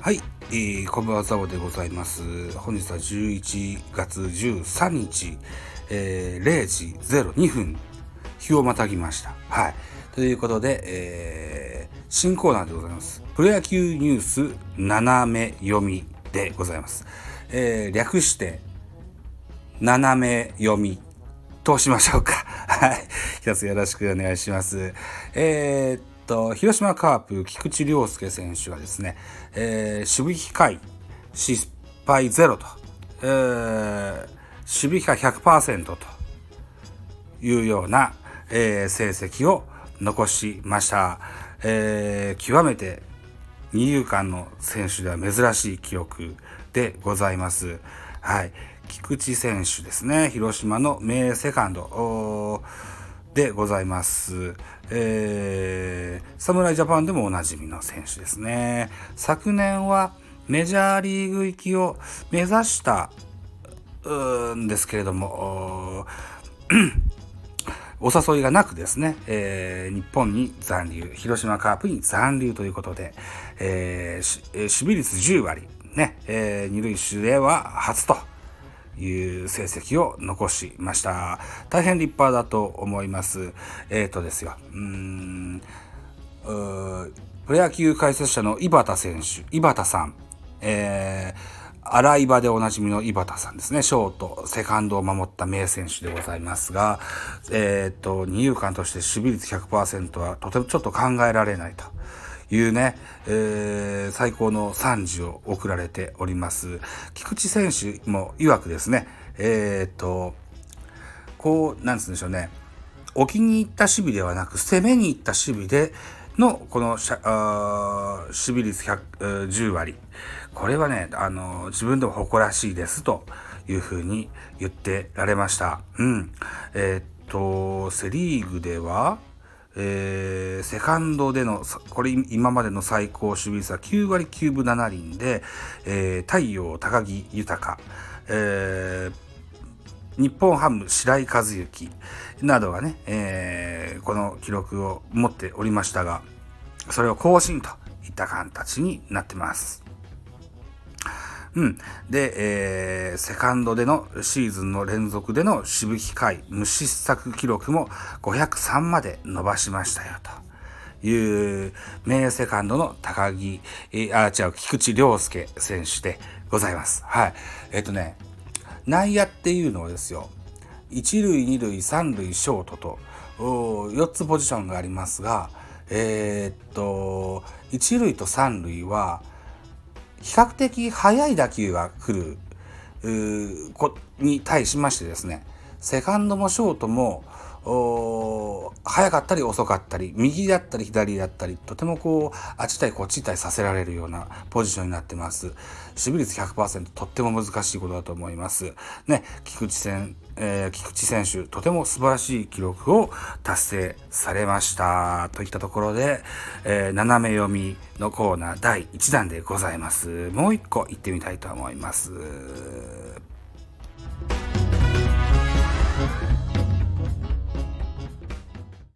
えー、こんばんはザボでございます。本日は11月13日、えー、0時02分日をまたぎました。はい。ということで、えー、新コーナーでございます。プロ野球ニュース斜め読みでございます、えー、略して斜め読みとしましょうか。はい。一つよろしくお願いします。えーと、広島カープ、菊池涼介選手がですね、えー、守備機会失敗ゼロと、えー、守備機会100%というような、えー、成績を残しました。えー、極めて二遊間の選手では珍しい記録でございます。はい。菊池選手ですね。広島の名セカンド。でございます。えー、侍ジャパンでもおなじみの選手ですね。昨年はメジャーリーグ行きを目指したんですけれども、お誘いがなくですね、えー、日本に残留、広島カープに残留ということで、えー、守備率10割、ね、えー、二塁手では初という成績を残しました。大変立派だと思います。えっ、ー、とですよ。うーん。プロ野球解説者の井端選手、井端さん、えー、洗い場でおなじみの井端さんですね。ショート、セカンドを守った名選手でございますが、えっ、ー、と、二遊間として守備率100%はとてもちょっと考えられないと。いうね、えー、最高の賛辞を送られております。菊池選手も曰くですね、えー、っと、こう、なんつうんでしょうね、置きに行った守備ではなく、攻めに行った守備での、この守備率100、10割。これはね、あの、自分でも誇らしいですというふうに言ってられました。うん。えー、っと、セリーグでは、えー、セカンドでの、これ今までの最高守備率は9割9分7厘で、えー、太陽高木豊、えー、日本ハム白井和幸などがね、えー、この記録を持っておりましたが、それを更新といった形になってます。うん。で、えー、セカンドでのシーズンの連続での守備機会、無失策記録も503まで伸ばしましたよと。いう名セカンドの高木、えー、あ、違う、菊池涼介選手でございます。はい。えっ、ー、とね、内野っていうのはですよ、一塁、二塁、三塁、ショートと、4つポジションがありますが、えー、っと、一塁と三塁は、比較的速い打球が来るこに対しましてですねセカンドもショートも速かったり遅かったり右だったり左だったりとてもこうあっち対こっち対させられるようなポジションになってます守備率100%とっても難しいことだと思いますね菊池戦えー、菊池選手、とても素晴らしい記録を達成されました。といったところで、えー、斜め読みのコーナー第1弾でございます。もう一個行ってみたいと思います。Thank you.